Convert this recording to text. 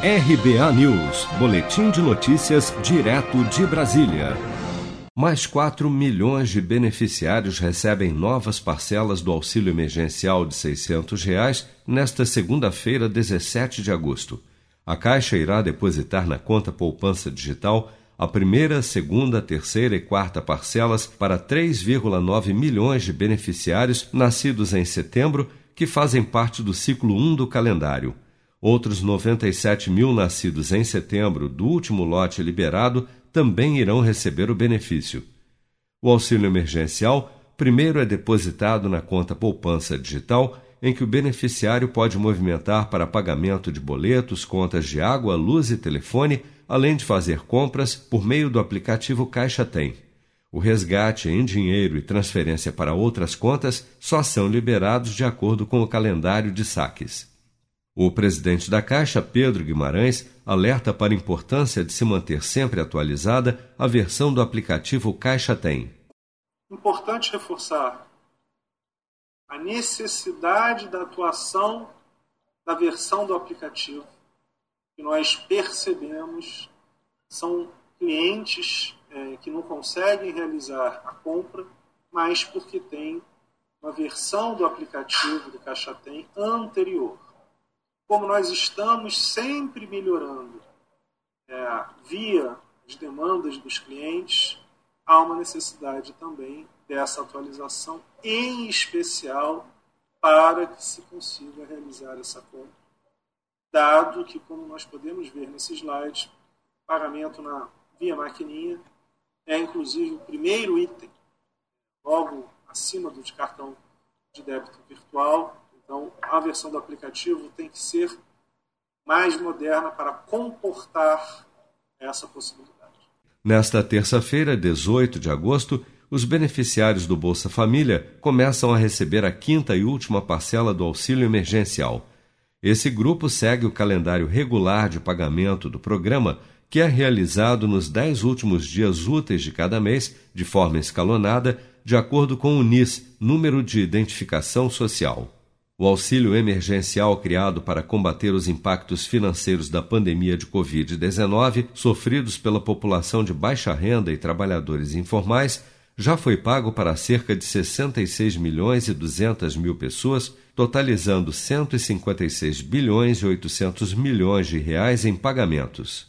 RBA News, Boletim de Notícias, direto de Brasília. Mais 4 milhões de beneficiários recebem novas parcelas do auxílio emergencial de 600 reais nesta segunda-feira, 17 de agosto. A Caixa irá depositar na conta poupança digital a primeira, segunda, terceira e quarta parcelas para 3,9 milhões de beneficiários nascidos em setembro que fazem parte do ciclo 1 do calendário. Outros 97 mil nascidos em setembro do último lote liberado também irão receber o benefício. O auxílio emergencial primeiro é depositado na conta poupança digital, em que o beneficiário pode movimentar para pagamento de boletos, contas de água, luz e telefone, além de fazer compras por meio do aplicativo Caixa Tem. O resgate em dinheiro e transferência para outras contas só são liberados de acordo com o calendário de saques. O presidente da Caixa, Pedro Guimarães, alerta para a importância de se manter sempre atualizada a versão do aplicativo Caixa Tem. Importante reforçar a necessidade da atuação da versão do aplicativo que nós percebemos são clientes é, que não conseguem realizar a compra, mas porque tem uma versão do aplicativo do Caixa Tem anterior como nós estamos sempre melhorando. É, via as demandas dos clientes, há uma necessidade também dessa atualização, em especial para que se consiga realizar essa compra, dado que, como nós podemos ver nesse slide, pagamento na via maquininha é inclusive o primeiro item, logo acima do de cartão de débito virtual, a versão do aplicativo tem que ser mais moderna para comportar essa possibilidade. Nesta terça-feira, 18 de agosto, os beneficiários do Bolsa Família começam a receber a quinta e última parcela do auxílio emergencial. Esse grupo segue o calendário regular de pagamento do programa, que é realizado nos dez últimos dias úteis de cada mês, de forma escalonada, de acordo com o NIS, Número de Identificação Social. O auxílio emergencial criado para combater os impactos financeiros da pandemia de Covid-19 sofridos pela população de baixa renda e trabalhadores informais já foi pago para cerca de 66 milhões e 200 mil pessoas, totalizando 156 bilhões e 800 milhões de reais em pagamentos.